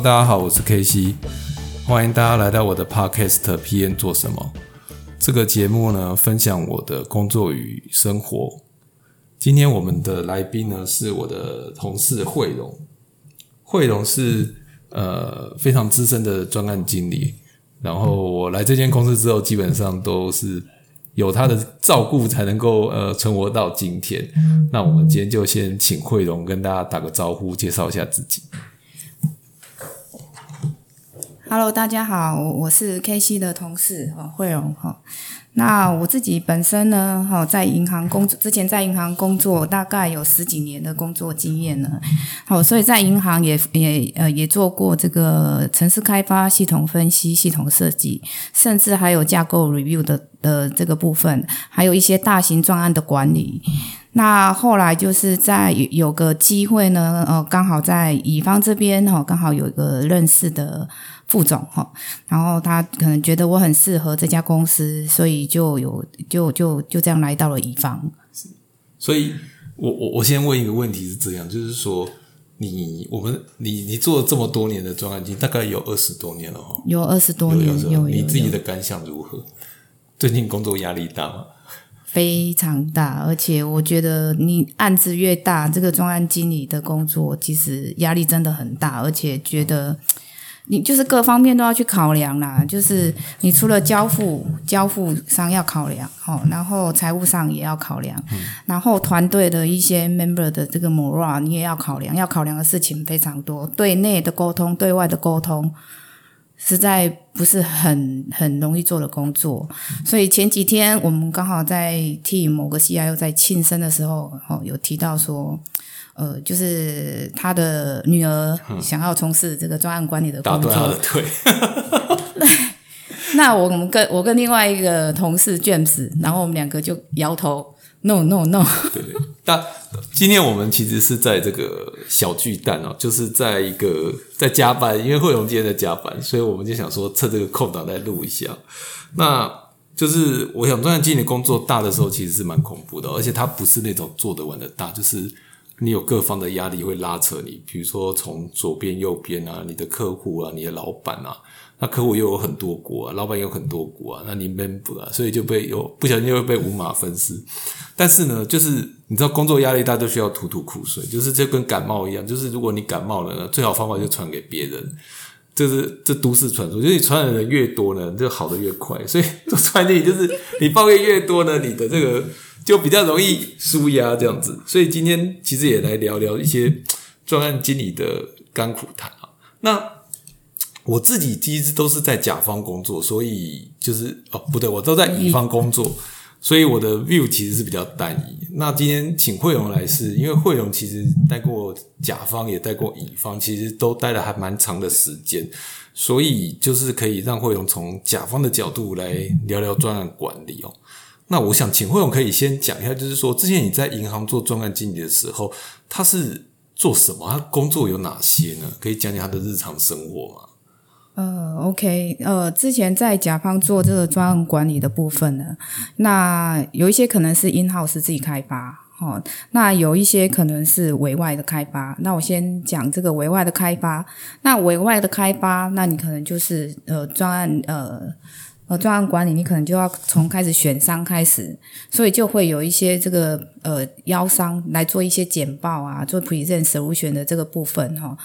Hello，大家好，我是 K C，欢迎大家来到我的 Podcast P N 做什么这个节目呢？分享我的工作与生活。今天我们的来宾呢是我的同事惠荣，惠荣是呃非常资深的专案经理。然后我来这间公司之后，基本上都是有他的照顾才能够呃存活到今天。那我们今天就先请惠荣跟大家打个招呼，介绍一下自己。Hello，大家好，我是 K C 的同事哈，慧荣哈。那我自己本身呢，哈，在银行工作，之前在银行工作大概有十几年的工作经验了，好，所以在银行也也呃也做过这个城市开发、系统分析、系统设计，甚至还有架构 review 的的这个部分，还有一些大型专案的管理。那后来就是在有个机会呢，呃，刚好在乙方这边哈，刚好有一个认识的。副总哈，然后他可能觉得我很适合这家公司，所以就有就就就这样来到了乙方。所以我我我先问一个问题是这样，就是说你我们你你做了这么多年的专案经大概有二十多年了哈，有二十多年，有你自己的感想如何？最近工作压力大吗？非常大，而且我觉得你案子越大，这个专案经理的工作其实压力真的很大，而且觉得。你就是各方面都要去考量啦，就是你除了交付交付上要考量，哦，然后财务上也要考量，然后团队的一些 member 的这个 moral 你也要考量，要考量的事情非常多，对内的沟通，对外的沟通，实在不是很很容易做的工作。所以前几天我们刚好在替某个 CIO 在庆生的时候，哦，有提到说。呃，就是他的女儿想要从事这个专案管理的工作，打断他的腿。那我们跟我跟另外一个同事 James，然后我们两个就摇头，no no no。对对。但今天我们其实是在这个小巨蛋哦，就是在一个在加班，因为惠荣今天在加班，所以我们就想说趁这个空档再录一下。那就是我想专案经理工作大的时候，其实是蛮恐怖的，而且它不是那种做得完的大，就是。你有各方的压力会拉扯你，比如说从左边、右边啊，你的客户啊，你的老板啊，那客户又有很多国啊，老板有很多国啊，那你 member 啊，所以就被有不小心就会被五马分尸。但是呢，就是你知道工作压力大都需要吐吐苦水，就是这跟感冒一样，就是如果你感冒了呢，最好方法就传给别人，就是这都市传说，就是你传染的人越多呢，就好的越快。所以 传递就是你抱怨越多呢，你的这个。就比较容易舒压这样子，所以今天其实也来聊聊一些专案经理的甘苦谈啊。那我自己其实都是在甲方工作，所以就是哦不对，我都在乙方工作，所以我的 view 其实是比较单一。那今天请惠荣来，是因为惠荣其实待过甲方，也待过乙方，其实都待了还蛮长的时间，所以就是可以让惠荣从甲方的角度来聊聊专案管理哦。那我想请惠勇可以先讲一下，就是说之前你在银行做专案经理的时候，他是做什么？他工作有哪些呢？可以讲讲他的日常生活吗？呃，OK，呃，之前在甲方做这个专案管理的部分呢，那有一些可能是 in house 自己开发，哦，那有一些可能是委外的开发。那我先讲这个委外的开发。那委外的开发，那你可能就是呃专案呃。呃，专案管理你可能就要从开始选商开始，所以就会有一些这个呃邀商来做一些简报啊，做 present solution 的这个部分哈。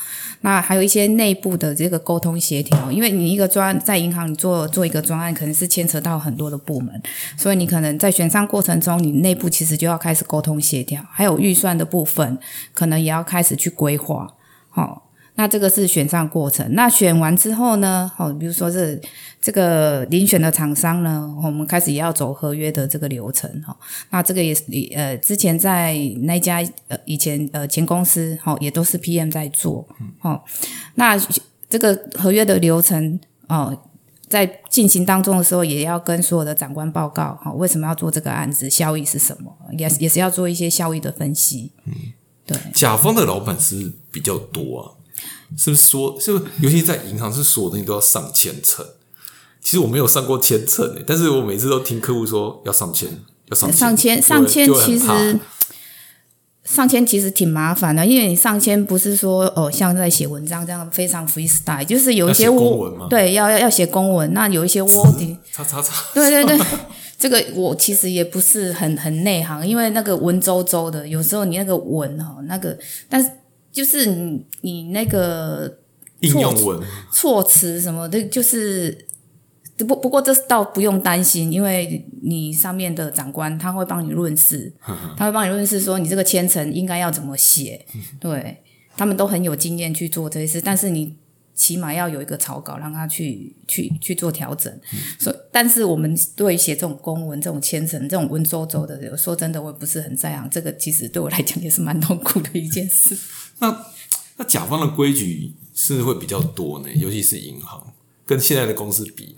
那还有一些内部的这个沟通协调，因为你一个专在银行你做做一个专案，可能是牵扯到很多的部门，所以你可能在选商过程中，你内部其实就要开始沟通协调，还有预算的部分，可能也要开始去规划，好。那这个是选上过程，那选完之后呢？好，比如说是这个遴选的厂商呢，我们开始也要走合约的这个流程哈。那这个也是呃，之前在那家呃以前呃前公司哈，也都是 PM 在做哦。那这个合约的流程哦，在进行当中的时候，也要跟所有的长官报告哈，为什么要做这个案子，效益是什么，也也是要做一些效益的分析。嗯，对。甲方的老板是比较多啊。是不是说，是不是尤其在银行，是所有东西都要上千层？其实我没有上过千层诶，但是我每次都听客户说要上千，要上上千，上千其实上千其实挺麻烦的，因为你上千不是说哦像在写文章这样非常 freestyle，就是有一些公文嘛对要要要写公文，那有一些 wording，叉叉叉，对对对，这个我其实也不是很很内行，因为那个文绉绉的，有时候你那个文哈那个，但是就是你你那个应用文措辞什么的，就是不不过这倒不用担心，因为你上面的长官他会帮你论事，他会帮你论事说你这个签呈应该要怎么写，对他们都很有经验去做这些事，但是你起码要有一个草稿让他去去去做调整。所以，但是我们对于写这种公文、这种签呈、这种文绉绉的，说真的，我也不是很在行。这个其实对我来讲也是蛮痛苦的一件事。那那甲方的规矩是会比较多呢，尤其是银行跟现在的公司比，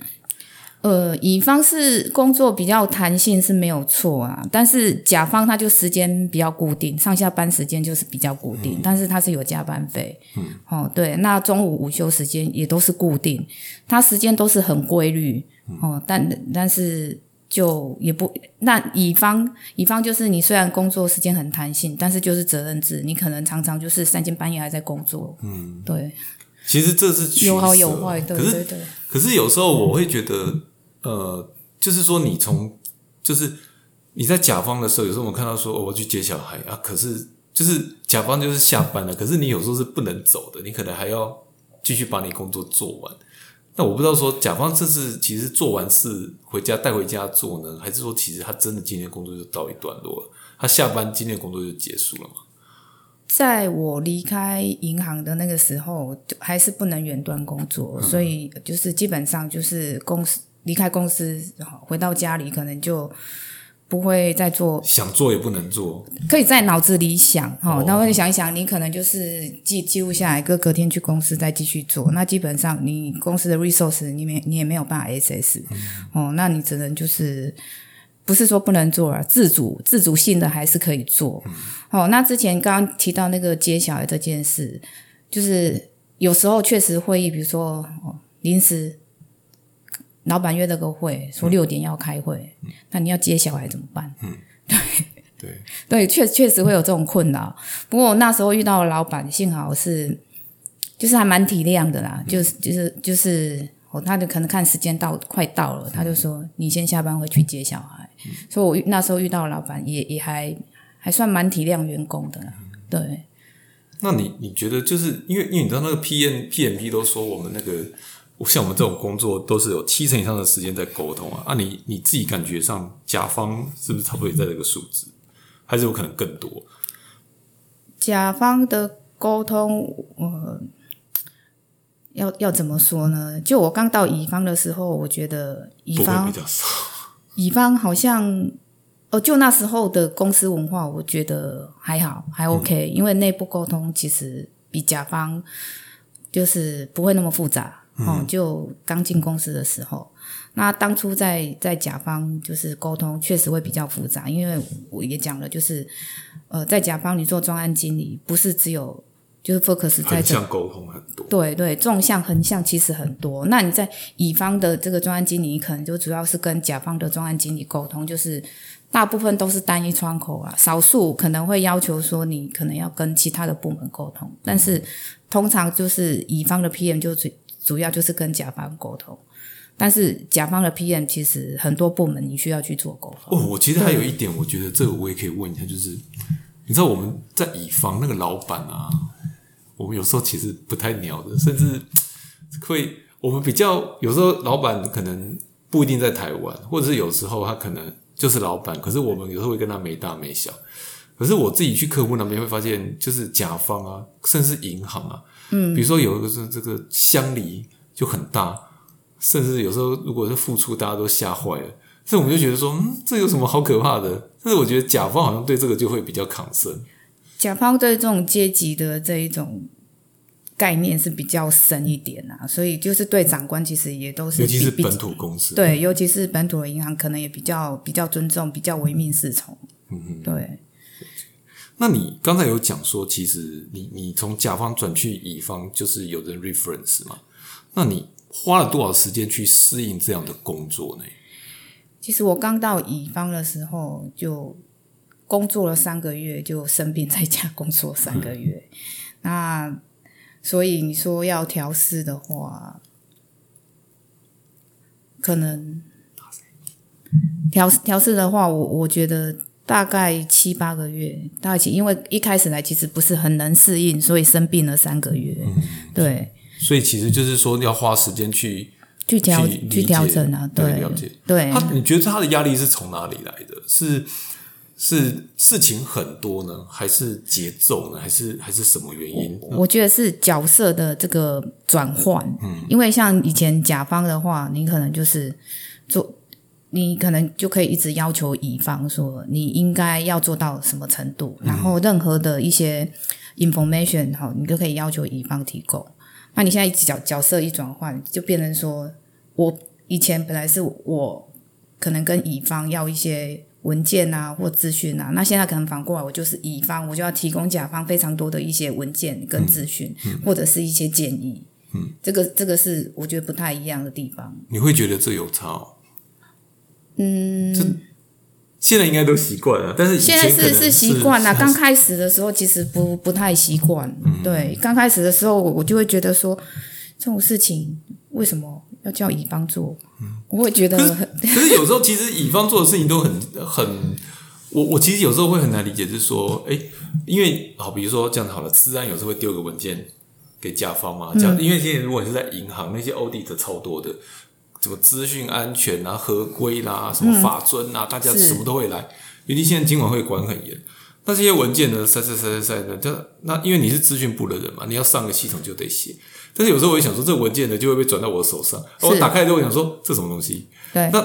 呃，乙方是工作比较弹性是没有错啊，但是甲方他就时间比较固定，上下班时间就是比较固定，但是他是有加班费。嗯，哦，对，那中午午休时间也都是固定，他时间都是很规律。哦，但但是就也不，那乙方乙方就是你虽然工作时间很弹性，但是就是责任制，你可能常常就是三更半夜还在工作。嗯，对，其实这是有好有坏，对对对。可是有时候我会觉得，呃，就是说你从就是你在甲方的时候，有时候我看到说、哦、我要去接小孩啊，可是就是甲方就是下班了，可是你有时候是不能走的，你可能还要继续把你工作做完。那我不知道说甲方这次其实做完事回家带回家做呢，还是说其实他真的今天工作就到一段落了，他下班今天工作就结束了嘛？在我离开银行的那个时候，就还是不能远端工作，所以就是基本上就是公司离开公司，好回到家里可能就不会再做，想做也不能做，可以在脑子里想哈哦，然后你想一想，你可能就是记记录下来，隔隔天去公司再继续做。那基本上你公司的 resource 你没你也没有办法 access，、哦，那你只能就是不是说不能做啊，自主自主性的还是可以做。哦，那之前刚刚提到那个接小孩这件事，就是有时候确实会议，比如说哦临时老板约了个会，说六点要开会，那你要接小孩怎么办？对，对。对，确确实会有这种困扰。不过我那时候遇到的老板，幸好是就是还蛮体谅的啦，就是就是就是哦，他就可能看时间到快到了，他就说你先下班回去接小孩。所以我那时候遇到的老板也也还还算蛮体谅员工的啦。对，那你你觉得就是因为因为你知道那个 P N P M P 都说我们那个像我们这种工作都是有七成以上的时间在沟通啊，啊你你自己感觉上甲方是不是差不多也在这个数字，还是有可能更多？甲方的沟通，呃，要要怎么说呢？就我刚到乙方的时候，我觉得乙方比较少，乙方好像，哦，就那时候的公司文化，我觉得还好，还 OK，、因为内部沟通其实比甲方就是不会那么复杂。哦，就刚进公司的时候，那当初在在甲方就是沟通确实会比较复杂，因为我也讲了，就是呃，在甲方你做专案经理，不是只有就是 focus 在这沟通很多。对对，纵向、横向其实很多。那你在乙方的这个专案经理，你可能就主要是跟甲方的专案经理沟通，就是大部分都是单一窗口啊，少数可能会要求说你可能要跟其他的部门沟通，但是通常就是乙方的 PM 就主主要就是跟甲方沟通，但是甲方的 PM 其实很多部门你需要去做沟通。哦，我其实还有一点，我觉得这个我也可以问一下，就是你知道我们在乙方那个老板啊，我们有时候其实不太鸟的，甚至会我们比较有时候老板可能不一定在台湾，或者是有时候他可能就是老板，可是我们有时候会跟他没大没小。可是我自己去客户那边会发现，就是甲方啊，甚至银行啊，嗯，比如说有一个是这个乡里就很大，甚至有时候如果是付出，大家都吓坏了。所以我们就觉得说，嗯，这有什么好可怕的？但是我觉得甲方好像对这个就会比较抗生。甲方对这种阶级的这一种概念是比较深一点啊，所以就是对长官其实也都是尤其是本土公司，，对，尤其是本土的银行，可能也比较比较尊重，比较唯命是从。嗯嗯。对，那你刚才有讲说，其实你你从甲方转去乙方，就是有人 reference 嘛？那你花了多少时间去适应这样的工作呢？其实我刚到乙方的时候就工作了三个月就生病在家工作三个月，那所以你说要调试的话，可能调调试的话，我我觉得大概七八个月，大概七，因为一开始来其实不是很能适应，所以生病了三个月，对，所以其实就是说要花时间去去调去调整啊，对对了解。对，他，你觉得他的压力是从哪里来的？是是事情很多呢，还是节奏呢，还是还是什么原因？我觉得是角色的这个转换，嗯，因为像以前甲方的话，你可能就是做，你可能就可以一直要求乙方说你应该要做到什么程度，然后任何的一些 information 哈，你都可以要求乙方提供。那你现在角角色一转换，就变成说我以前本来是我可能跟乙方要一些文件啊或资讯啊，那现在可能反过来，我就是乙方，我就要提供甲方非常多的一些文件跟资讯，或者是一些建议。嗯，这个这个是我觉得不太一样的地方。你会觉得这有差、哦？嗯，这现在应该都习惯了，但是以现在是是习惯了，刚开始的时候其实不不太习惯。嗯对，刚开始的时候我我就会觉得说，这种事情为什么要叫乙方做？我会觉得很 可是有时候其实乙方做的事情都很很，我我其实有时候会很难理解，就是说，哎，因为好，比如说这样好了，治安有时候会丢个文件给甲方嘛，这样、因为现在如果你是在银行，那些 audit 超多的，什么资讯安全啊、合规啦、什么法遵啊，大家什么都会来，尤其现在金管会管很严。那这些文件呢，塞塞塞塞塞的，这那因为你是资讯部的人嘛，你要上个系统就得写。但是有时候我也想说，这个文件呢就会被转到我手上，我打开之后我想说，这什么东西？对那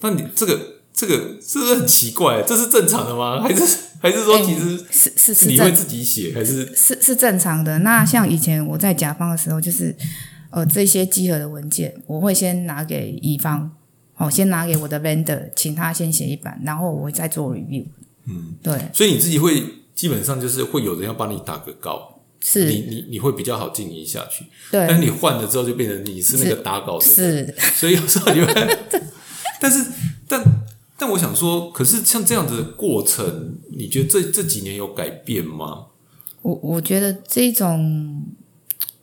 那你这个这个是不是很奇怪？这是正常的吗？还是还是说其实是是是你会自己写？还是是是正常的。那像以前我在甲方的时候，就是呃这些集合的文件，我会先拿给乙方，哦，先拿给我的 vendor，请他先写一版，然后我再做 review。嗯，对，所以你自己会基本上就是会有人要帮你打个稿，你是，你你你会比较好经营下去。对但是，你换了之后，就变成你是那个打稿的人，是。所以有时候你会，但是但但我想说，可是像这样子的过程，你觉得这这几年有改变吗？我我觉得这种，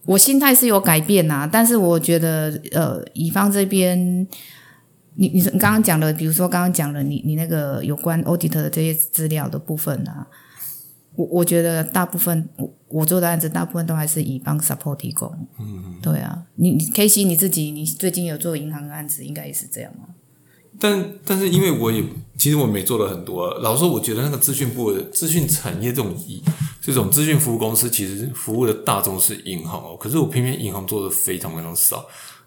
我心态是有改变呐、但是我觉得呃，乙方这边，你你你刚刚讲的，比如说刚刚讲的你你那个有关 audit 的这些资料的部分啊，我我觉得大部分我我做的案子大部分都还是乙方 support 提供，嗯，对啊，你你 K C 你自己你最近有做银行的案子，应该也是这样吗？但但是因为我也其实我没做了很多、啊，老实说，我觉得那个资讯部的资讯产业这种一这种资讯服务公司，其实服务的大众是银行哦，可是我偏偏银行做的非常非常少。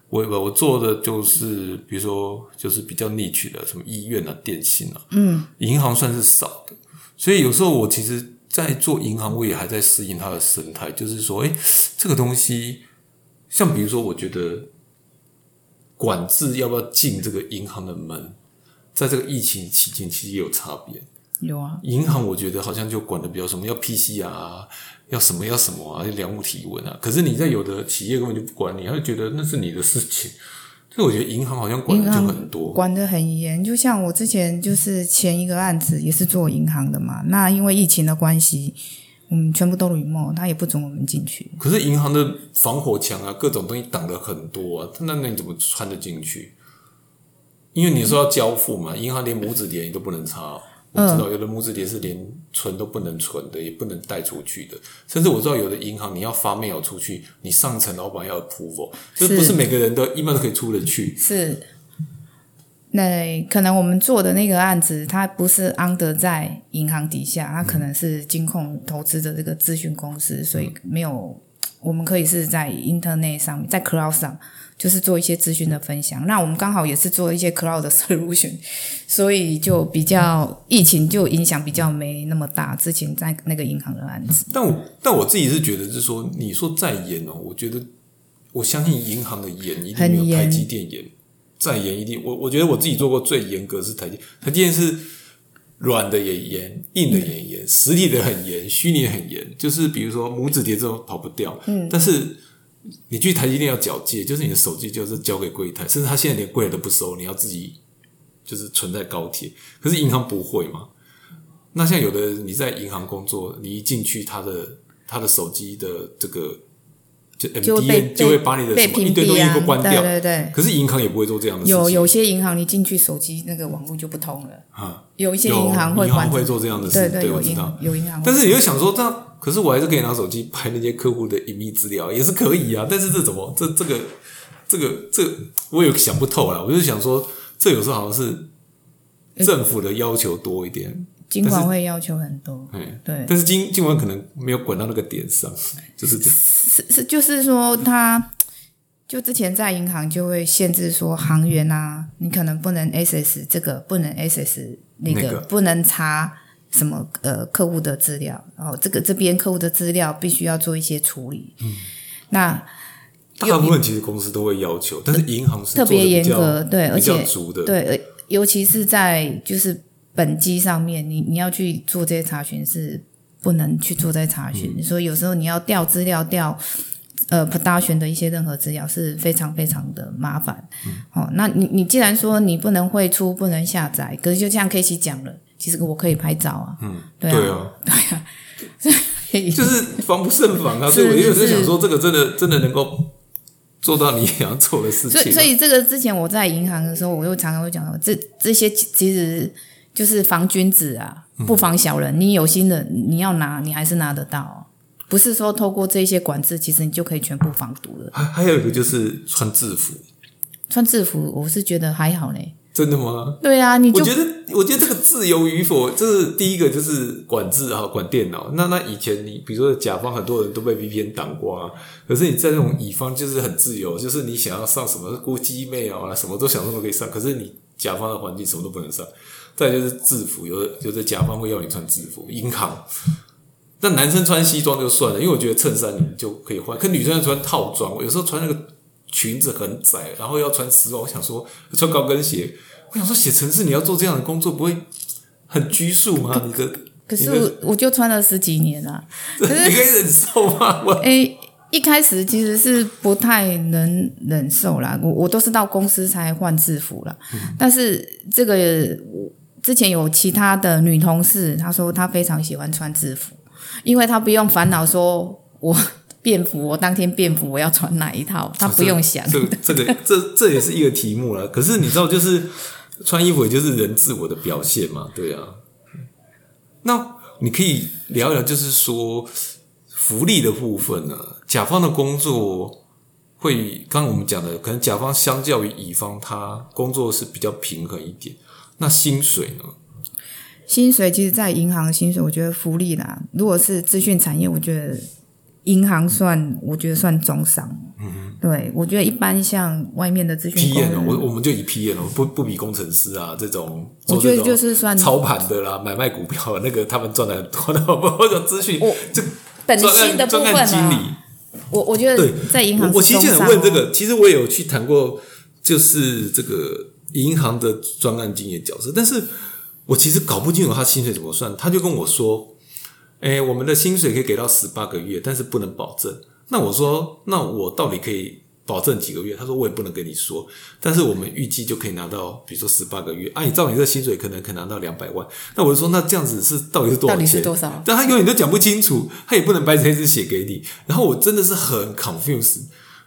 我我我做的就是比如说就是比较 niche 的什么医院啊、电信啊，嗯，银行算是少的，所以有时候我其实，在做银行，我也还在适应它的生态，就是说，诶，这个东西，像比如说，我觉得管制要不要进这个银行的门，在这个疫情期间其实也有差别。有啊，银行我觉得好像就管的比较什么要 PC 啊，要什么要什么啊，要量物体温啊。可是你在有的企业根本就不管你，他就觉得那是你的事情。所以我觉得银行好像管的就很多。管得很严。就像我之前就是前一个案子也是做银行的嘛，那因为疫情的关系，我们全部都 remote，他也不准我们进去。可是银行的防火墙啊，各种东西挡了很多啊，那那你怎么穿得进去？因为你说要交付嘛，银行连拇指碟你都不能插哦、我知道有的拇指碟是连存都不能存的，也不能带出去的。甚至我知道有的银行你要发 mail 出去，你上层老板要 approval，就是不是每个人都一般都可以出得去。是，那可能我们做的那个案子，它不是 under 在银行底下，它可能是金控投资的这个咨询公司，所以没有，我们可以是在 internet 上面，在 cloud 上，就是做一些资讯的分享。那我们刚好也是做一些 cloud 的 solution，所以就比较疫情就影响比较没那么大。之前在那个银行的案子，但我但我自己是觉得，是说你说再严哦，我觉得我相信银行的严一定很没有台严积电严，再严一定。我我觉得我自己做过最严格是台积，台积电是软的也严，硬的也严，实体的很严，虚拟很严。就是比如说拇指碟这种跑不掉，嗯，但是你去台积电要缴借，就是你的手机就是交给柜台，甚至他现在连柜台都不收，你要自己就是存在高铁。可是银行不会嘛？那像有的你在银行工作，你一进去，他的他的手机的这个就被 MDN 就会把你的什么一堆东西都，关掉。对对对。可是银行也不会做这样的事情。有有些银行你进去手机那个网络就不通了，啊，有一些银行会关银行会做这样的事，对对，我知道有银行。有银行，但是你又想说，这样可是我还是可以拿手机拍那些客户的隐秘资料，也是可以啊。但是这怎么这这个这个这我有想不透了。我就想说，这有时候好像是政府的要求多一点，金管会要求很多，嗯，对，但是金金管可能没有滚到那个点上，就是这样。是是就是说他。就之前在银行就会限制说行员啊，你可能不能 SS 这个，不能 SS 那个，那个不能查什么呃客户的资料，然后这个这边客户的资料必须要做一些处理。嗯，那大部分其实公司都会要求，但是银行是特别严格，对，而且足的，对，呃尤其是在就是本机上面，你你要去做这些查询是不能去做这些查询，嗯所以有时候你要调资料调。呃，production 的一些任何资料是非常非常的麻烦。嗯哦，那你你既然说你不能汇出，不能下载，可是就像 K 奇讲了，其实我可以拍照啊。嗯，对啊对啊，啊，可以就是防不胜防啊。所以我有在是想说，这个真的真的能够做到你想要做的事情吗。所以，所以这个之前我在银行的时候，我又常常会讲说，这这些其其实就是防君子啊，不防小人。你有心的，你要拿，你还是拿得到。不是说透过这些管制，其实你就可以全部防毒了。还还有一个就是穿制服，穿制服，我是觉得还好嘞。真的吗？对啊，你就我觉得，我觉得这个自由与否，这是第一个，就是管制啊，管电脑。那那以前你比如说甲方很多人都被 VPN 挡光啊，可是你在那种乙方就是很自由，就是你想要上什么估机 mail 啊，什么都想上都可以上。可是你甲方的环境什么都不能上。再就是制服，有的有的甲方会要你穿制服，银行。那男生穿西装就算了，因为我觉得衬衫你就可以换，可女生要穿套装，我有时候穿那个裙子很窄，然后要穿丝袜，我想说穿高跟鞋，我想说写程式你要做这样的工作，不会很拘束吗？你的可是我我就穿了十几年了、你可以忍受吗？我诶，一开始其实是不太能忍受啦，我我都是到公司才换制服啦。但是这个我之前有其他的女同事，她说她非常喜欢穿制服，因为她不用烦恼说我便服，我当天便服我要穿哪一套，她不用想。这个这个这这也是一个题目了。可是你知道，就是穿衣服也就是人自我的表现嘛，对啊。那你可以聊一聊，就是说福利的部分呢，甲方的工作会，刚刚我们讲的，可能甲方相较于乙方，他工作是比较平衡一点。那薪水呢？薪水其实，在银行薪水，我觉得福利啦，如果是资讯产业，我觉得银行算，我觉得算中上。嗯，对，我觉得一般像外面的资讯 P 工 N 哦，我，我们就以 P N 哦，不不比工程师啊这种，我觉得就是算操盘的啦，买卖股票的那个，他们赚的很 多的，或者资讯我这本专薪的部分啊，经理。我我觉得对在银行我我其实很问这个，其实我也有去谈过，就是这个银行的专案经验角色，但是我其实搞不清楚他薪水怎么算。他就跟我说：“哎，我们的薪水可以给到十八个月，但是不能保证。”那我说：“那我到底可以保证几个月？”他说：“我也不能跟你说，但是我们预计就可以拿到，比如说十八个月。按、你照你这薪水，可能可以拿到两百万。那我就说，那这样子是到底是多少到底是钱？多少但他永远都讲不清楚，他也不能白纸黑字写给你。然后我真的是很 confused。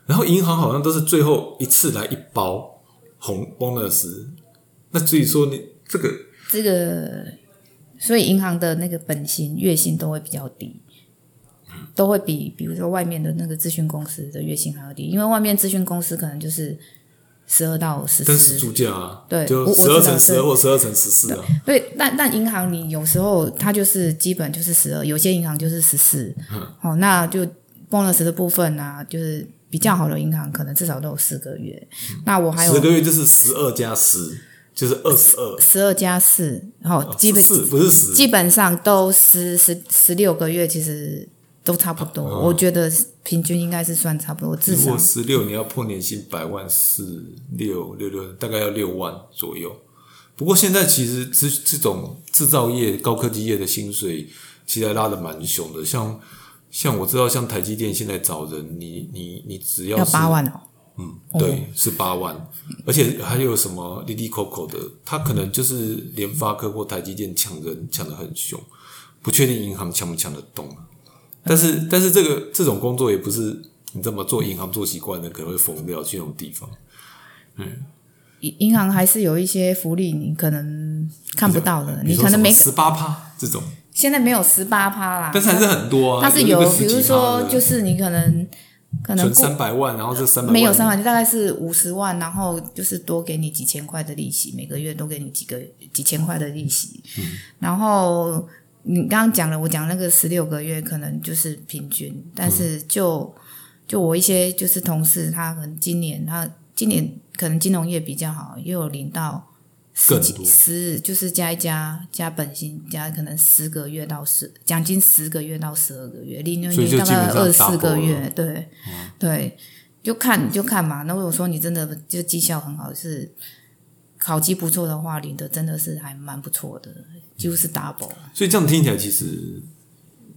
然后银行好像都是最后一次来一包红 bonus，那所以说你这个这个，所以银行的那个本薪月薪都会比较低，都会比比如说外面的那个咨询公司的月薪还要低，因为外面咨询公司可能就是十二到十跟死四，主价啊，对就十二乘十二或十二乘十四啊，对，但但银行你有时候它就是基本就是十二，有些银行就是十四、哦，那就 bonus 的部分啊，就是比较好的银行可能至少都有四个月，那我还有十个月就是十二加十，就是二十二，十二加四，然后基本四不是十，基本上都十十十六个月，其实都差不多。我觉得平均应该是算差不多，至少十六你要破年薪百万，四六六六大概要六万左右。不过现在其实这这种制造业、高科技业的薪水，其实还拉的蛮凶的。像像我知道，像台积电现在找人，你你你只要要八万哦。嗯，对，是八万，而且还有什么滴滴 Coco 的，他可能就是联发科或台积电抢人抢的很凶，不确定银行抢不抢得动啊。但是，但是这个这种工作也不是你这么做银行做习惯的，可能会疯掉去那种地方。银银行还是有一些福利，你可能看不到的，你可能没十八趴这种，现在没有十八趴啦，但是还是很多啊。它是有比如说就是你可能可能存三百万，然后这三百没有三百，就大概是五十万，然后就是多给你几千块的利息，每个月多给你几个几千块的利息。然后你刚刚讲了，我讲那个十六个月可能就是平均，但是就就我一些就是同事，他可能今年他今年可能金融业比较好，又有领到。十几更多十就是加一加加本薪加可能十个月到十奖金十个月到十二个月，利润所以就大概二十四个月，对、对，就看就看嘛。那如果说你真的就绩效很好，是考绩不错的话，领的真的是还蛮不错的，几乎是 double。所以这样听起来，其实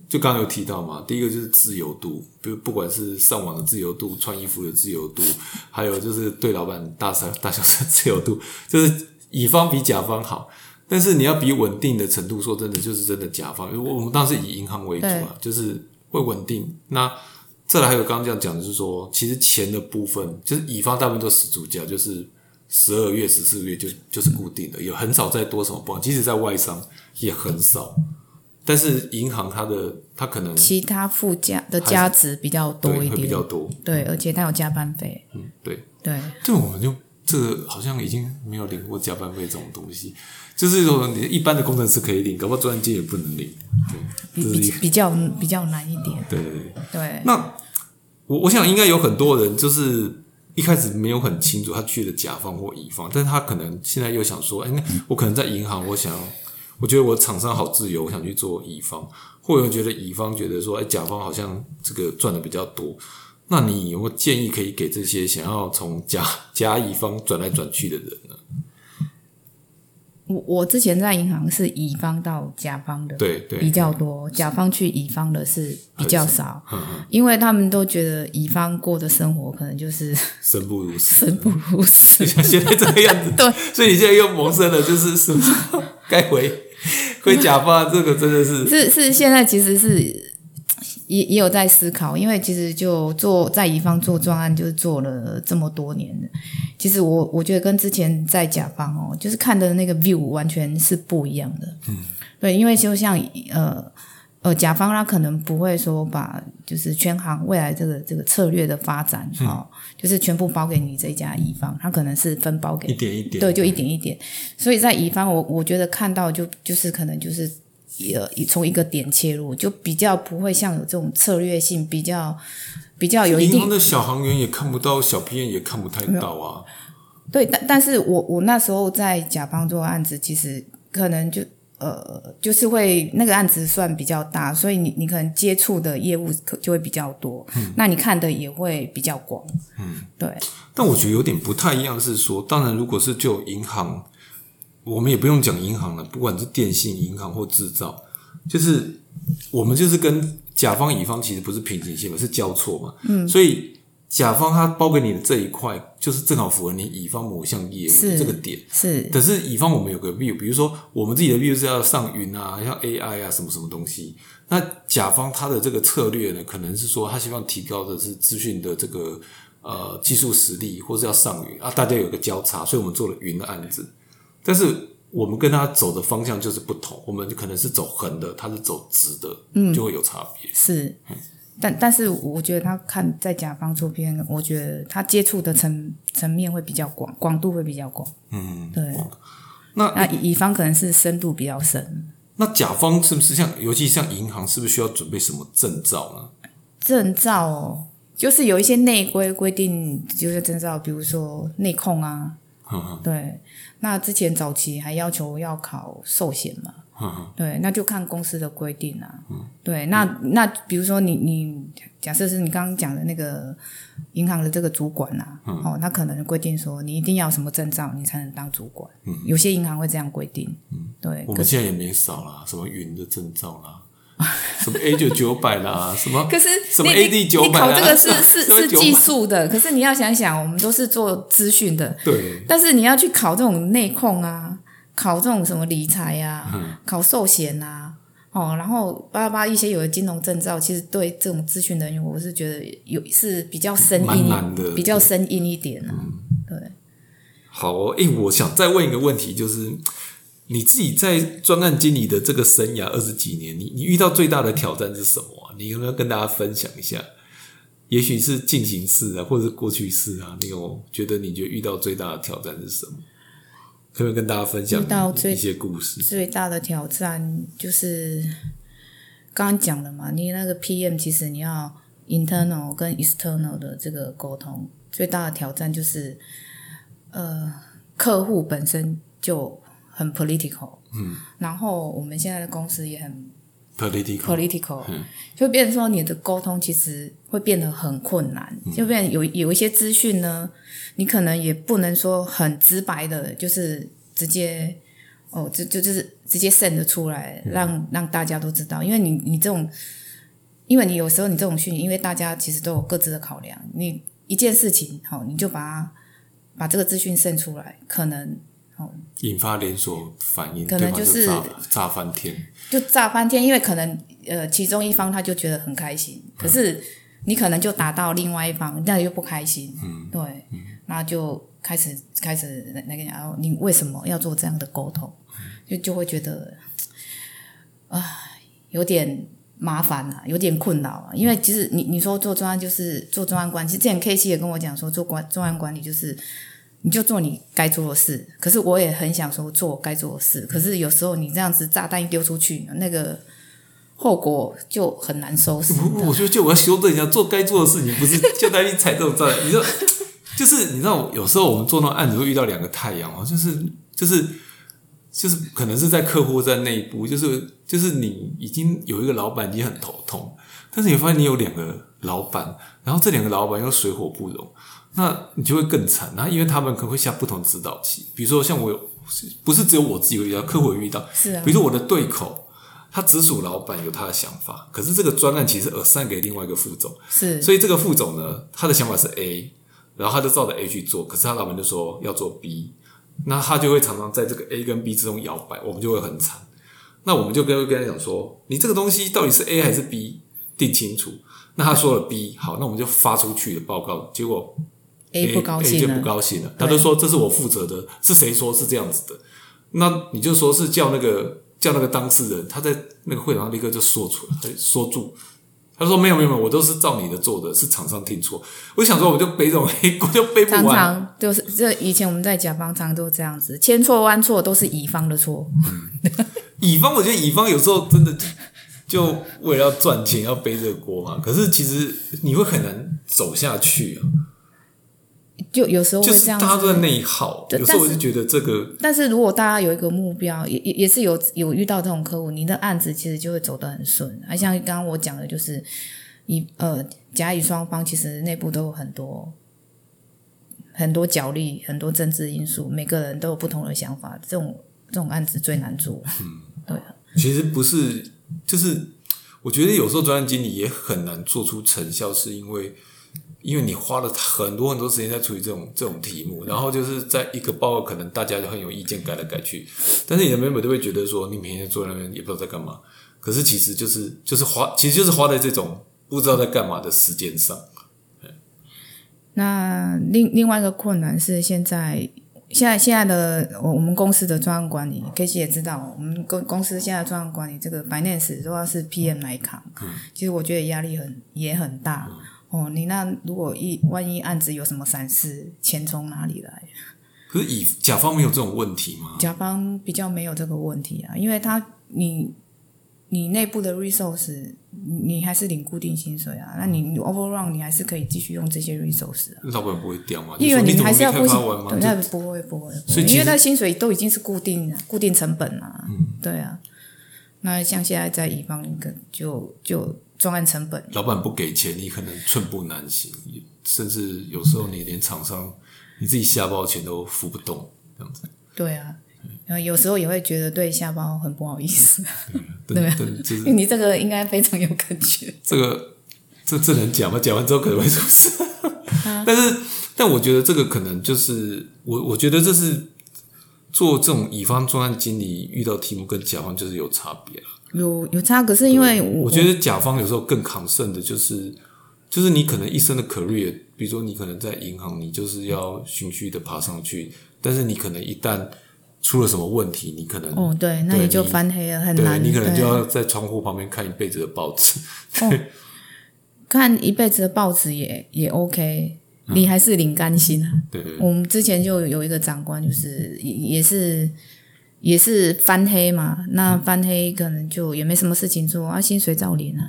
就刚刚有提到嘛，第一个就是自由度，比如不管是上网的自由度、穿衣服的自由度，还有就是对老板大小大小声的自由度，就是乙方比甲方好。但是你要比稳定的程度，说真的，就是真的甲方。因为我们当时以银行为主啊，就是会稳定。那再来还有刚刚这样讲的是说，其实钱的部分，就是乙方大部分都死主价，就是十二月、十四月就就是固定的，有很少再多什么包，即使在外商也很少。但是银行它的它可能其他附加的价值比较多一点会比较，多，对，而且它有加班费，嗯，对，对，这我们就这个好像已经没有领过加班费这种东西，就是说你一般的工程师可以领，搞不好专业也不能领，对，比比比较比较难一点，对对对。对，那我我想应该有很多人就是一开始没有很清楚他去了甲方或乙方，但是他可能现在又想说，哎，那我可能在银行，我想要，我觉得我厂商好自由，我想去做乙方，或者觉得乙方觉得说，哎，甲方好像这个赚的比较多。那你有没有建议可以给这些想要从甲甲乙方转来转去的人呢？我我之前在银行是乙方到甲方的，对对，比较多，甲方去乙方的是比较少，嗯嗯，因为他们都觉得乙方过的生活可能就是生不如死，生不如死。像 现在这个样子，对，所以你现在又萌生了，就是是不是 该回回甲方？这个真的是是是，现在其实是也也有在思考，因为其实就做在乙方做专案，就是做了这么多年了。其实我我觉得跟之前在甲方哦，就是看的那个 view 完全是不一样的。嗯，对，因为就像呃呃甲方他可能不会说把就是全行未来这个这个策略的发展哦，就是全部包给你这一家乙方，他可能是分包给一点一点，对，就一点一点。所以在乙方，我我觉得看到就就是可能就是呃从一个点切入，就比较不会像有这种策略性，比较比较有一定银行的小行员也看不到，小 N 也看不太到啊。对，但但是我我那时候在甲方做案子，其实可能就呃就是会那个案子算比较大，所以你你可能接触的业务可就会比较多，那你看的也会比较广。嗯，对。但我觉得有点不太一样，是说，当然，如果是就银行，我们也不用讲银行了，不管是电信银行或制造，就是我们就是跟甲方乙方其实不是平行线嘛，是交错嘛。嗯，所以甲方他包给你的这一块，就是正好符合你乙方某项业务是这个点。是可是乙方我们有个 view，比如说我们自己的 view 是要上云啊，像 AI 啊什么什么东西。那甲方他的这个策略呢，可能是说他希望提高的是资讯的这个呃技术实力，或是要上云啊，大家有个交叉，所以我们做了云的案子。但是我们跟他走的方向就是不同，我们可能是走横的，他是走直的，嗯，就会有差别。是，但但是我觉得他看在甲方这边，我觉得他接触的层层面会比较广，广度会比较广。嗯，对，那那乙乙方可能是深度比较深。那甲方是不是像，尤其像银行，是不是需要准备什么证照呢？证照哦，就是有一些内规规定，就是证照，比如说内控啊，对。那之前早期还要求要考寿险嘛，对，那就看公司的规定啊。对，那那比如说你你假设是你刚刚讲的那个银行的这个主管啊，哦，那可能规定说你一定要什么证照你才能当主管，有些银行会这样规定。对，可是我们现在也没少啦，什么云的证照啦，什么 A 九九百啦，什么可是什么你 AD 你900你考这个是啊是什么900是技术的，可是你要想想，我们都是做资讯的，对，但是你要去考这种内控啊，考这种什么理财啊，嗯考寿险啊，哦，然后巴拉巴一些有的金融证照，其实对这种资讯人员，我是觉得有是比较生硬难的比较生硬一点啊。对，好哦，诶，我想再问一个问题，就是你自己在专案经理的这个生涯二十几年，你你遇到最大的挑战是什么啊、你有没有跟大家分享一下？也许是进行式啊，或者是过去式啊，你有觉得你觉得遇到最大的挑战是什么？可不可以跟大家分享遇到最一些故事？最大的挑战就是刚刚讲了嘛，你那个 PM 其实你要 internal 跟 external 的这个沟通，最大的挑战就是呃，客户本身就很 political，嗯，然后我们现在的公司也很 political，political，、就变成说你的沟通其实会变得很困难，就变有有一些资讯呢，你可能也不能说很直白的，就是直接哦，就就就是直接 send 出来，让让大家都知道，因为你你这种，因为你有时候你这种讯息，因为大家其实都有各自的考量，你一件事情好、你就把它把这个资讯 send 出来，可能引发连锁反应，可能就是炸炸翻天。就炸翻天，因为可能呃其中一方他就觉得很开心，可是你可能就打到另外一方，那又不开心，嗯，对，那就开始开始那个然后你为什么要做这样的沟通，就就会觉得啊有点麻烦啊，有点困扰啊，因为其实你你说做专案就是做专案管理，其实之前 K 七也跟我讲说做管专案管理就是。你就做你该做的事，可是我也很想说做我该做的事，可是有时候你这样子炸弹一丢出去，那个后果就很难收拾。不不，我觉得就我要修正一下，做该做的事你，不是 叫大家去踩这种炸弹。你知道，就是你知道，有时候我们做那种案子会遇到两个太阳哦，就是就是就是可能是在客户在内部，就是就是你已经有一个老板已经很头痛，但是你发现你有两个老板，然后这两个老板又水火不容，那你就会更惨。那因为他们可能会下不同指导期，比如说像我有，不是只有我自己会遇到，客户也遇到，是啊比如说我的对口，他直属老板有他的想法，可是这个专案其实耳散给另外一个副总，是，所以这个副总呢，他的想法是 A，然后他就照着 A 去做，可是他老板就说要做 B，那他就会常常在这个 A 跟 B 之中摇摆，我们就会很惨。那我们就跟跟他讲说，你这个东西到底是 A 还是 B，定清楚。那他说了 B，好，那我们就发出去的报告，结果 A 不高兴了，就不高兴了，他就说这是我负责的，是谁说是这样子的？那你就说是叫那个叫那个当事人，他在那个会场上立刻就说出来，他说住。他说没有没有没有，我都是照你的做的，是厂商听错。我想说，我就背这种 黑锅就背不常完。常就是这以前我们在甲方常都这样子，千错万错都是乙方的错。乙方，我觉得乙方有时候真的就为了要赚钱要背这个锅嘛。可是其实你会很难走下去啊，就有时候会就是这样子大家都在内耗。对有时候我就是觉得这个但是如果大家有一个目标，也也也是有有遇到这种客户，你的案子其实就会走得很顺。而，像刚刚我讲的，就是乙呃甲乙双方其实内部都有很多很多角力、很多政治因素，每个人都有不同的想法，这种这种案子最难做。嗯对啊，其实不是，就是我觉得有时候专案经理也很难做出成效，是因为因为你花了很多很多时间在处理这种这种题目，然后就是在一个报告，可能大家就很有意见，改来改去，但是你的 member 都会觉得说，你每天坐在那边也不知道在干嘛，可是其实就是就是花，其实就是花在这种不知道在干嘛的时间上。那另另外一个困难是现在。现在现在的我我们公司的专案管理，K C 也知道，我们公公司现在专案管理这个 finance 主要是 PM 来扛，其实我觉得压力很也很大。哦，你那如果一万一案子有什么闪失，钱从哪里来？可是乙甲方没有这种问题吗？甲方比较没有这个问题啊，因为他你你内部的 resource 你还是领固定薪水啊，那你你 overrun 你还是可以继续用这些 resource 啊。老板不会掉吗？因为你还是要你怎么没开发完吗？对，那不会不会，因为那薪水都已经是固定的固定成本了、嗯对啊。那像现在在乙方跟就就专案成本，老板不给钱，你可能寸步难行，甚至有时候你连厂商你自己下包钱都付不动，这样子。对啊，然后有时候也会觉得对下包很不好意思。对对，就是你这个应该非常有感觉。这个这这能讲吗？讲完之后可能会出事。但是，但我觉得这个可能就是我，我觉得这是做这种乙方专案经理遇到题目跟甲方就是有差别了。有有差，可是因为我我觉得甲方有时候更抗胜的就是，就是你可能一生的 career，比如说你可能在银行，你就是要循序的爬上去，但是你可能一旦出了什么问题，你可能哦，对，那你就翻黑了，很对难。你可能就要在窗户旁边看一辈子的报纸。看一辈子的报纸也也 OK，你还是领干心啊。对对对我们之前就有一个长官，就是也也是也是翻黑嘛，那翻黑可能就也没什么事情做啊，薪水照领啊。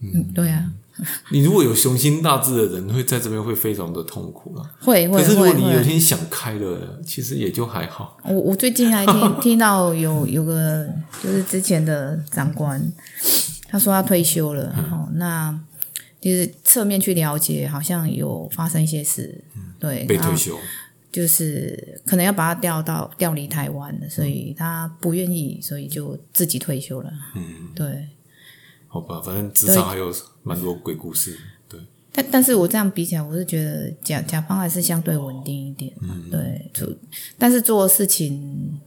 嗯，对啊，你如果有雄心大志的人，会在这边会非常的痛苦啊。会会可是如果你有。天想开了，其实也就还好。我我最近还听 听到有有个就是之前的长官，他说他退休了，哦，那就是侧面去了解，好像有发生一些事，对，被退休，就是可能要把他调到调离台湾了，所以他不愿意，所以就自己退休了。嗯，对，好吧，反正职场还有蛮多鬼故事。对，但但是我这样比起来，我是觉得甲甲方还是相对稳定一点。嗯对，做但是做事情，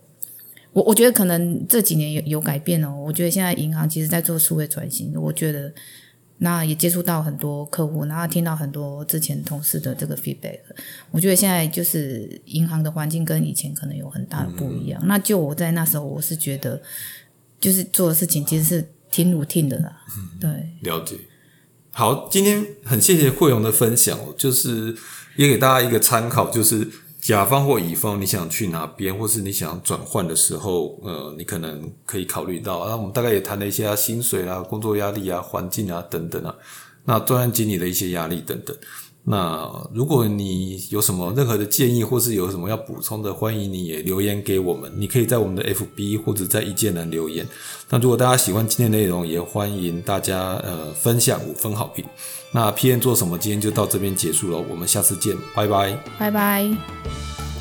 我我觉得可能这几年有有改变哦。我觉得现在银行其实在做数位转型，我觉得那也接触到很多客户，然后听到很多之前同事的这个 feedback。我觉得现在就是银行的环境跟以前可能有很大的不一样。那就我在那时候，我是觉得就是做的事情其实是挺 routine 的啦。对，了解。好，今天很谢谢惠荣的分享哦，就是也给大家一个参考，就是甲方或乙方，你想去哪边，或是你想转换的时候，呃，你可能可以考虑到。那我们大概也谈了一些，薪水啊、工作压力啊、环境啊等等啊，那专案经理的一些压力等等。那如果你有什么任何的建议，或是有什么要补充的，欢迎你也留言给我们。你可以在我们的 FB 或者在一键栏留言。那如果大家喜欢今天的内容，也欢迎大家呃分享五分好评。那 P N 做什么？今天就到这边结束了，我们下次见，拜拜。拜拜。